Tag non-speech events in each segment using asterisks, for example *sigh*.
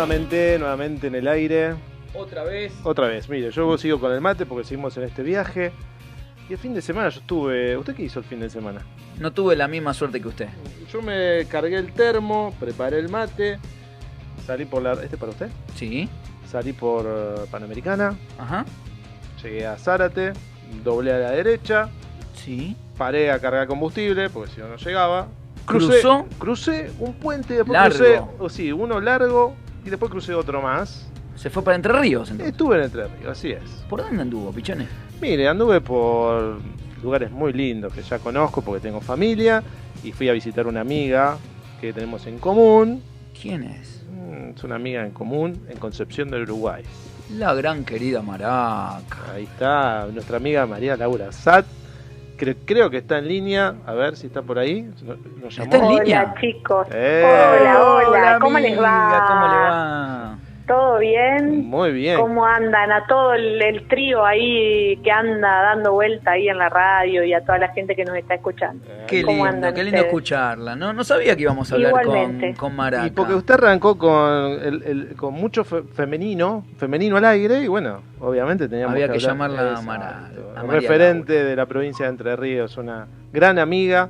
Nuevamente, nuevamente en el aire. Otra vez. Otra vez, mire, yo sigo con el mate porque seguimos en este viaje. Y el fin de semana yo estuve. ¿Usted qué hizo el fin de semana? No tuve la misma suerte que usted. Yo me cargué el termo, preparé el mate, salí por la. ¿Este es para usted? Sí. Salí por eh, Panamericana, Ajá. llegué a Zárate, doblé a la derecha, Sí. paré a cargar combustible porque si no no llegaba. ¿Cruzó? Crucé un puente y después Largo. crucé. O sí, uno largo y después crucé otro más. Se fue para Entre Ríos entonces. Estuve en Entre Ríos, así es. ¿Por dónde anduvo, pichones? Mire, anduve por lugares muy lindos que ya conozco porque tengo familia y fui a visitar una amiga que tenemos en común. ¿Quién es? Mm, Es una amiga en común en Concepción del Uruguay. La gran querida Maraca. Ahí está nuestra amiga María Laura Sat. Creo, creo que está en línea. A ver si está por ahí. Nos- ¿Está en línea? Hola chicos, Eh. hola, hola, ¿cómo les va? ¿Cómo le va? ¿Todo bien? Muy bien. ¿Cómo andan? A todo el, el trío ahí que anda dando vuelta ahí en la radio y a toda la gente que nos está escuchando. Eh, Qué ¿Cómo lindo, andan qué lindo ustedes? escucharla. No, no sabía que íbamos a hablar con, Igualmente. con Maraca. Y porque usted arrancó con, el, el- con mucho fe- femenino, femenino al aire, y bueno, obviamente teníamos Había que hablar- llamarla a Exacto. Mara- a Un María referente de la provincia de Entre Ríos, una gran amiga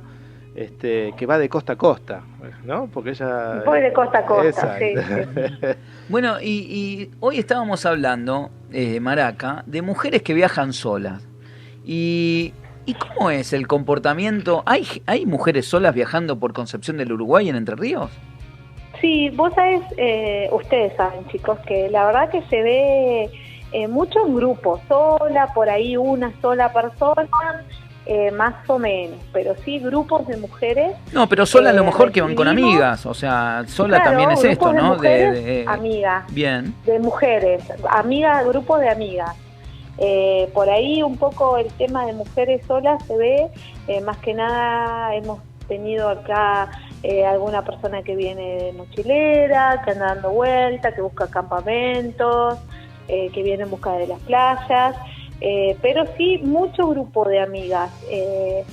este, que va de costa a costa, ¿no? Porque ella... Voy de costa a costa, Exacto. *laughs* Bueno, y, y hoy estábamos hablando, eh, Maraca, de mujeres que viajan solas. Y, ¿y cómo es el comportamiento? ¿Hay, ¿Hay mujeres solas viajando por Concepción del Uruguay en Entre Ríos? Sí, vos sabés, eh, ustedes saben chicos, que la verdad que se ve eh, mucho en grupos, sola, por ahí una sola persona, eh, más o menos, pero sí grupos de mujeres No, pero sola a lo Eh, mejor que van con amigas. O sea, sola Claro, también es esto, de ¿no? mujeres, de, amigas. Bien. de mujeres, amigas, grupos de amigas. Eh, por ahí un poco el tema de mujeres solas se ve, eh, más que nada hemos tenido acá eh, alguna persona que viene de mochilera, que anda dando vueltas, que busca campamentos, eh, que viene en busca de las playas, eh, pero sí mucho grupo de amigas. eh,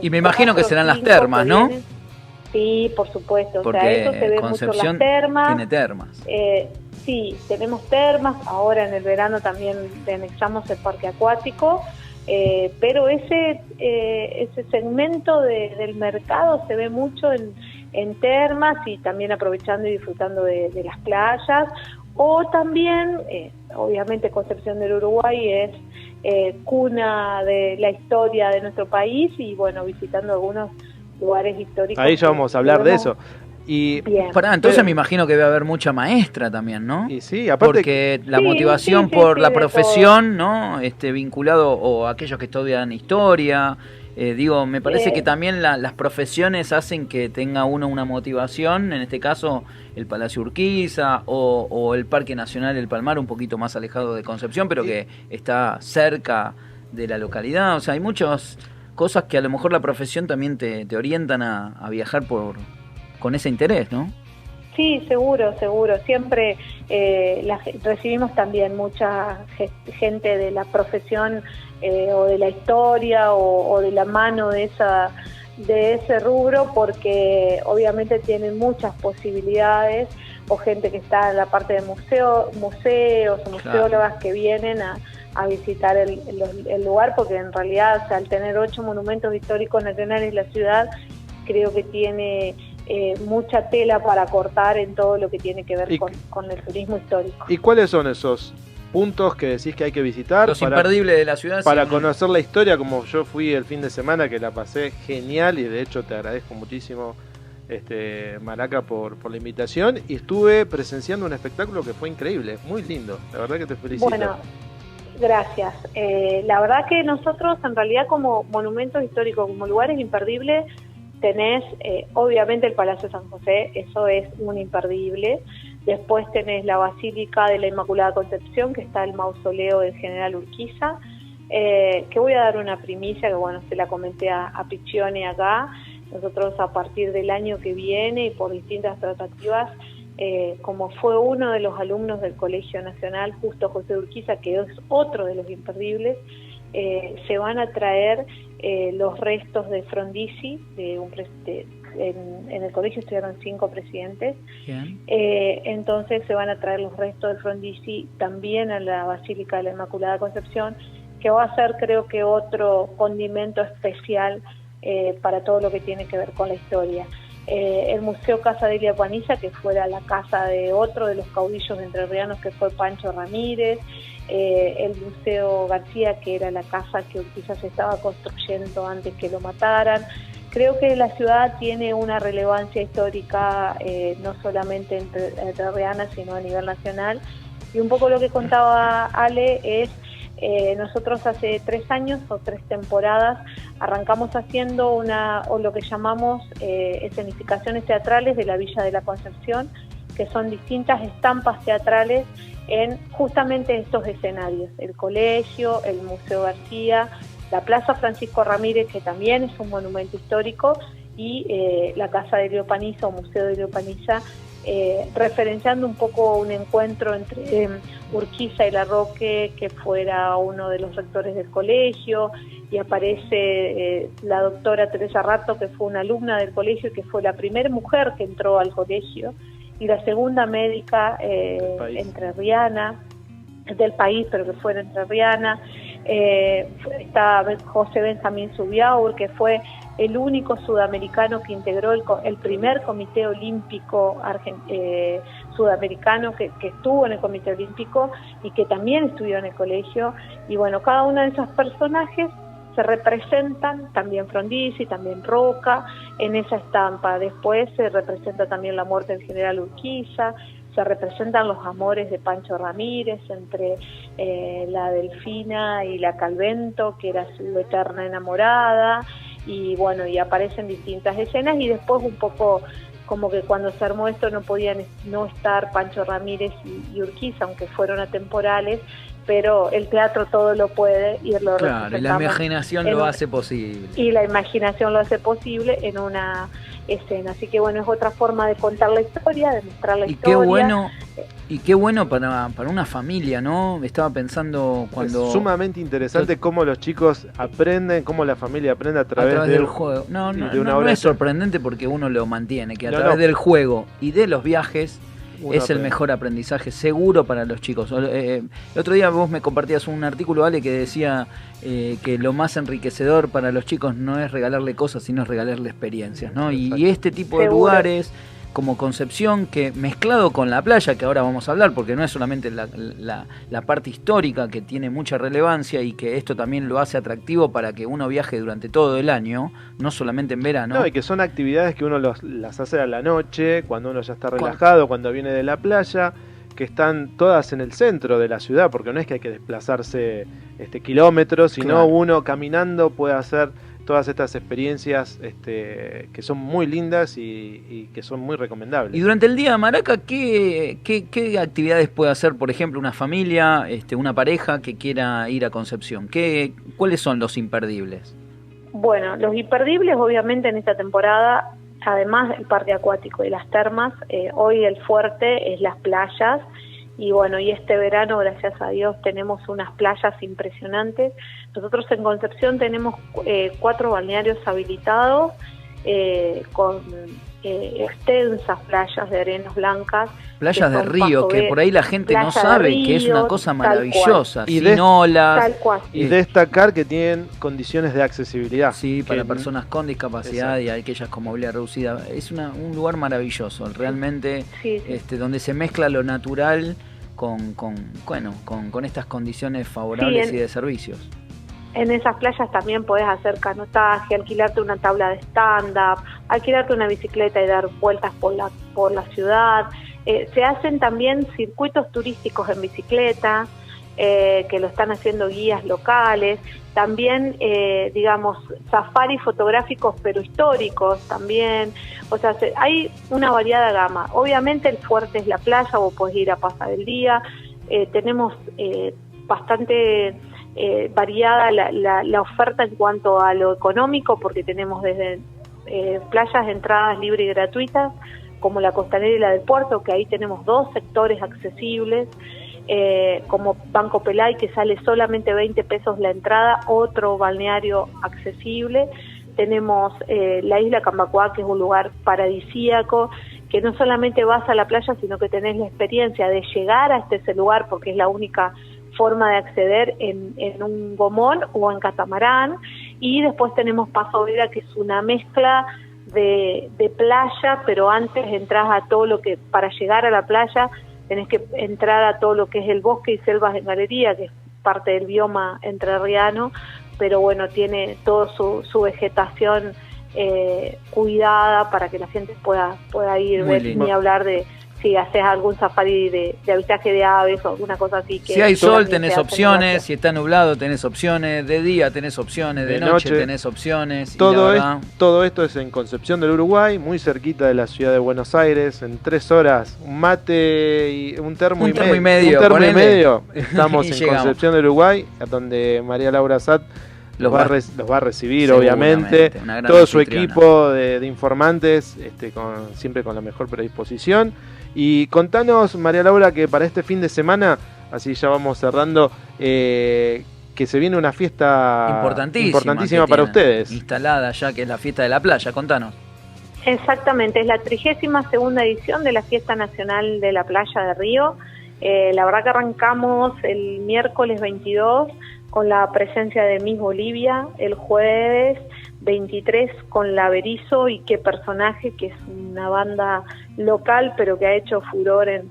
Y me imagino que serán las termas, ¿no? vienen. Sí, por supuesto. Porque o sea, eso se ve mucho Concepción las termas. tiene termas. Eh, sí, tenemos termas, ahora en el verano también anexamos el parque acuático, eh, pero ese, eh, ese segmento de- del mercado se ve mucho en, en termas y también aprovechando y disfrutando de, de las playas, o también, eh, obviamente Concepción del Uruguay es eh, cuna de la historia de nuestro país y bueno, visitando algunos lugares históricos. Ahí ya vamos a hablar de eso. Y, Bien. Pará, entonces Pero- me imagino que debe haber mucha maestra también, ¿no? y sí, aparte... Porque la Sí, motivación sí, sí, por sí, la profesión, ¿no? Este, vinculado o aquellos que estudian historia. Eh, digo, me parece que también la- las profesiones hacen que tenga uno una motivación, en este caso el Palacio Urquiza o, o el Parque Nacional del Palmar, un poquito más alejado de Concepción, pero que está cerca de la localidad. O sea, hay muchas cosas que a lo mejor la profesión también te, te orientan a, a viajar por con ese interés, ¿no? Sí, seguro, seguro. Siempre eh, la recibimos también mucha ge- gente de la profesión eh, o de la historia o, o de la mano de esa de ese rubro porque obviamente tienen muchas posibilidades o gente que está en la parte de museo, museos o Claro. museólogas que vienen a, a visitar el, el- el lugar porque en realidad o sea, al tener ocho monumentos históricos nacionales la ciudad creo que tiene eh, mucha tela para cortar en todo lo que tiene que ver con, con el turismo histórico. ¿Y cuáles son esos puntos que decís que hay que visitar Los para, imperdibles de la ciudad. para sí, conocer la historia? Como yo fui el fin de semana, que la pasé genial y de hecho te agradezco muchísimo, este, Maraca, por, por la invitación. Y estuve presenciando un espectáculo que fue increíble, muy lindo. La verdad que te felicito. Bueno, gracias. Eh, la verdad que nosotros en realidad como monumentos históricos, como lugares imperdibles, tenés eh, obviamente el Palacio San José, eso es un imperdible. Después tenés la Basílica de la Inmaculada Concepción, que está el mausoleo del general Urquiza, eh, que voy a dar una primicia, que bueno, se la comenté a, a acá. Nosotros a partir del año que viene y por distintas tratativas, eh, como fue uno de los alumnos del Colegio Nacional, justo José Urquiza, que es otro de los imperdibles, se van a traer eh, los restos de Frondizi, de un, de en, el colegio estudiaron cinco presidentes. Eh, entonces se van a traer los restos del Frondizi también a la Basílica de la Inmaculada Concepción, que va a ser creo que otro condimento especial eh, para todo lo que tiene que ver con la historia. Eh, el Museo Casa de Elia Paniza, que fuera la casa de otro de los caudillos entrerrianos que fue Pancho Ramírez, eh, el Museo García, que era la casa que quizás estaba construyendo antes que lo mataran. Creo que la ciudad tiene una relevancia histórica eh, no solamente entre, entrerriana, sino a nivel nacional. Y un poco lo que contaba Ale es eh, nosotros hace tres años o tres temporadas arrancamos haciendo una o lo que llamamos eh, escenificaciones teatrales de la Villa de la Concepción, que son distintas estampas teatrales en justamente estos escenarios, el colegio, el Museo García, la Plaza Francisco Ramírez, que también es un monumento histórico, y eh, la Casa de Leopaniza o Museo de Leopaniza, eh, referenciando un poco un encuentro entre em, Urquiza y Larroque, que fuera uno de los rectores del colegio, y aparece eh, la doctora Teresa Rato, que fue una alumna del colegio y que fue la primera mujer que entró al colegio, y la segunda médica eh, entrerriana del país, pero que fue entrerriana. Eh, está José Benjamín Subiaur, que fue el único sudamericano que integró el, primer comité olímpico eh, sudamericano que, estuvo en el comité olímpico y que también estudió en el colegio. Y bueno, cada uno de esos personajes se representan, también Frondizi, también Roca, en esa estampa. Después se representa también la muerte del general Urquiza, se representan los amores de Pancho Ramírez entre eh, la Delfina y la Calvento, que era su eterna enamorada, y bueno, y aparecen distintas escenas y después un poco como que cuando se armó esto no podían no estar Pancho Ramírez y, Urquiza, aunque fueron atemporales, pero el teatro todo lo puede y lo Claro, y la imaginación lo hace posible. Y la imaginación lo hace posible en una escena. Así que bueno, es otra forma de contar la historia, de mostrar la y historia. Qué bueno, y qué bueno para, para una familia, ¿no? Estaba pensando cuando... Es sumamente interesante cómo los chicos aprenden, cómo la familia aprende a través, del juego. No, no, no, es sorprendente porque uno lo mantiene, que a través del juego y de los viajes es el mejor aprendizaje seguro para los chicos. Eh, el otro día vos me compartías un artículo, Ale, que decía eh, que lo más enriquecedor para los chicos no es regalarle cosas, sino es regalarle experiencias, ¿no? Y, este tipo de lugares como Concepción, que mezclado con la playa, que ahora vamos a hablar, porque no es solamente la, la, parte histórica que tiene mucha relevancia y que esto también lo hace atractivo para que uno viaje durante todo el año, no solamente en verano. No, y que son actividades que uno las hace a la noche, cuando uno ya está relajado, cuando viene de la playa que están todas en el centro de la ciudad, porque no es que hay que desplazarse este kilómetros, sino uno caminando puede hacer todas estas experiencias este, que son muy lindas y, que son muy recomendables. Y durante el día de Maraca, ¿qué, qué, actividades puede hacer, por ejemplo, una familia, este, una pareja que quiera ir a Concepción? ¿Qué, ¿Cuáles son los imperdibles? Bueno, los imperdibles obviamente en esta temporada, además del parque acuático y las termas, eh, hoy el fuerte es las playas y bueno, y este verano, gracias a Dios, tenemos unas playas impresionantes. Nosotros en Concepción tenemos eh, cuatro balnearios habilitados eh, con eh, extensas playas de arenas blancas. Playas de río, que por ahí la gente no sabe que es una cosa maravillosa, y sin olas. Y destacar que tienen condiciones de accesibilidad. Sí, para personas con discapacidad y aquellas con movilidad reducida. Es un lugar maravilloso, realmente, Este, donde se mezcla lo natural con, con bueno, con, con, estas condiciones favorables y de servicios. En esas playas también podés hacer canotaje, alquilarte una tabla de stand-up, alquilarte una bicicleta y dar vueltas por la, por la ciudad. Eh, se hacen también circuitos turísticos en bicicleta, eh, que lo están haciendo guías locales, también, eh, digamos, safaris fotográficos pero históricos también, o sea, hay una variada gama. Obviamente el fuerte es la playa, vos podés ir a pasar el día, eh, tenemos bastante variada la, la, oferta en cuanto a lo económico, porque tenemos desde playas de entradas libres y gratuitas, como la costanera y la del puerto, que ahí tenemos dos sectores accesibles, eh, como Banco Pelay, que sale solamente 20 pesos la entrada, otro balneario accesible. tenemos eh, la isla Cambacoa, que es un lugar paradisíaco, que no solamente vas a la playa, sino que tenés la experiencia de llegar hasta ese lugar, porque es la única forma de acceder en, en un gomón o en catamarán. Y después tenemos Paso Vera, que es una mezcla de, de playa, pero antes entras a todo lo que, para llegar a la playa, tenés que entrar a todo lo que es el bosque y selvas de galería, que es parte del bioma entrerriano, pero bueno, tiene toda su, su vegetación eh, cuidada para que la gente pueda, pueda ir, ver, ni hablar de si haces algún safari de, de, avistaje de aves o alguna cosa así. Que si hay sol tenés opciones, si está nublado tenés opciones, de día tenés opciones, de, noche, tenés opciones. Todo, es, todo esto es en Concepción del Uruguay, muy cerquita de la ciudad de Buenos Aires, en tres horas, un mate y un termo, un y, termo y medio. Un termo y medio. *laughs* Estamos en Concepción del Uruguay, donde María Laura Sat los va, a los va a recibir, obviamente. Todo su equipo de, de informantes, este, con, siempre con la mejor predisposición. Y contanos, María Laura, que para este fin de semana, así ya vamos cerrando, eh, que se viene una fiesta importantísima, importantísima para ustedes. Instalada ya, que es la fiesta de la playa. Contanos. Exactamente, es la trigésima segunda edición de la Fiesta Nacional de la Playa de Río. Eh, la verdad que arrancamos el miércoles 22 con la presencia de Miss Bolivia, el jueves 23 con La Berizo y qué personaje, que es una banda local pero que ha hecho furor en,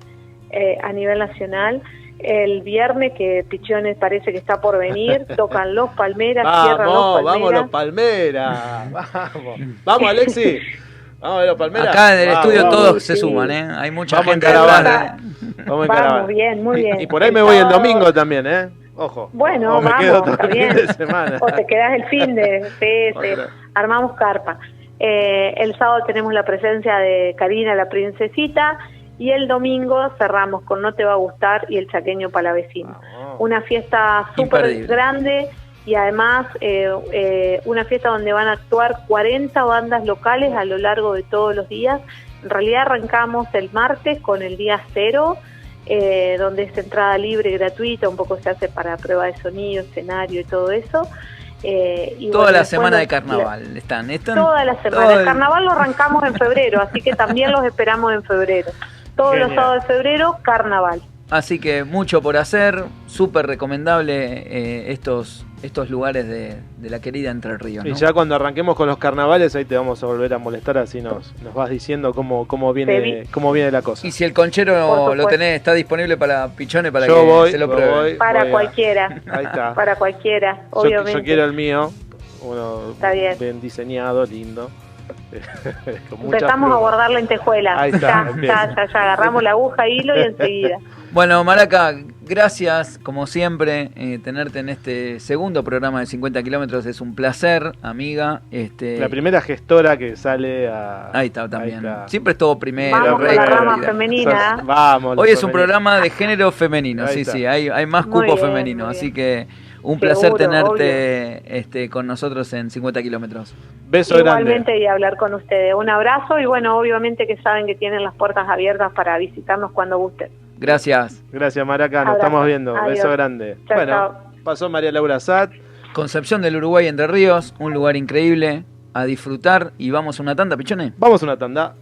eh, a nivel nacional. El viernes, que Pichones parece que está por venir, *laughs* tocan Los Palmeras, vamos, Los Palmeras. Vamos, Los Palmeras, vamos. Vamos, Alexi. Vamos, Los Palmeras. Acá en el vamos, estudio vamos, todos sí. se suman, ¿eh? Hay mucha Vamos gente en caravana. detrás. Vamos, en Vamos, caravana. bien, muy bien. Y por ahí me voy el domingo también, ¿eh? Ojo. Bueno, O me vamos, quedo todo está el bien. fin de semana. O te quedas el fin de. *laughs* Otra. armamos carpa. Eh, el sábado tenemos la presencia de Karina, la princesita, y el domingo cerramos con No te va a gustar y el chaqueño palavecino. Una fiesta súper grande y además eh, eh, una fiesta donde van a actuar 40 bandas locales a lo largo de todos los días. En realidad arrancamos el martes con el día cero, eh, donde es entrada libre, gratuita, un poco se hace para prueba de sonido, escenario y todo eso. Eh, y Toda bueno, la semana de carnaval están. están Toda la semana. todo El el- carnaval lo arrancamos en *laughs* febrero, así que también los esperamos en febrero. Todos los sábados de febrero, carnaval. Así que mucho por hacer, súper recomendable eh, estos, estos lugares de, de la querida Entre Ríos. Y ya cuando arranquemos con los carnavales, ahí te vamos a volver a molestar, así nos, nos vas diciendo cómo, cómo, viene, vi. cómo viene la cosa. Y si el conchero lo tenés, está disponible para pichones para Yo que voy, se lo yo prueben. voy. Para a- cualquiera. Ahí está. Para cualquiera, Yo- obviamente. Yo, quiero el mío, uno Está bien. diseñado, lindo. *laughs* Empezamos a plumas. guardar lentejuelas. Ahí está, ya, ya, ya, ya, agarramos la aguja, hilo y enseguida. *laughs* Bueno, Maraca, gracias, como siempre, eh, tenerte en este segundo programa de 50 kilómetros. Es un placer, amiga. Este, La primera gestora que sale a. Ahí está también. Ahí está. Siempre es todo primero. Vamos con rey, la rama femenina. Sos- Vamos. Hoy es un programa de género femenino, Ahí sí, está. sí, hay, hay más cupo bien, femenino, así bien. que un Seguro, placer tenerte este, con nosotros en 50 kilómetros. Beso Igualmente grande. y hablar con ustedes. Un abrazo y bueno, obviamente que saben que tienen las puertas abiertas para visitarnos cuando gusten. Gracias. Gracias, Maraca. Nos Abrazo. estamos viendo. Adiós. Beso grande. Chao, bueno, chao. pasó María Laura Sat. Concepción del Uruguay Entre Ríos, un lugar increíble a disfrutar y vamos a una tanda, pichones. Vamos a una tanda.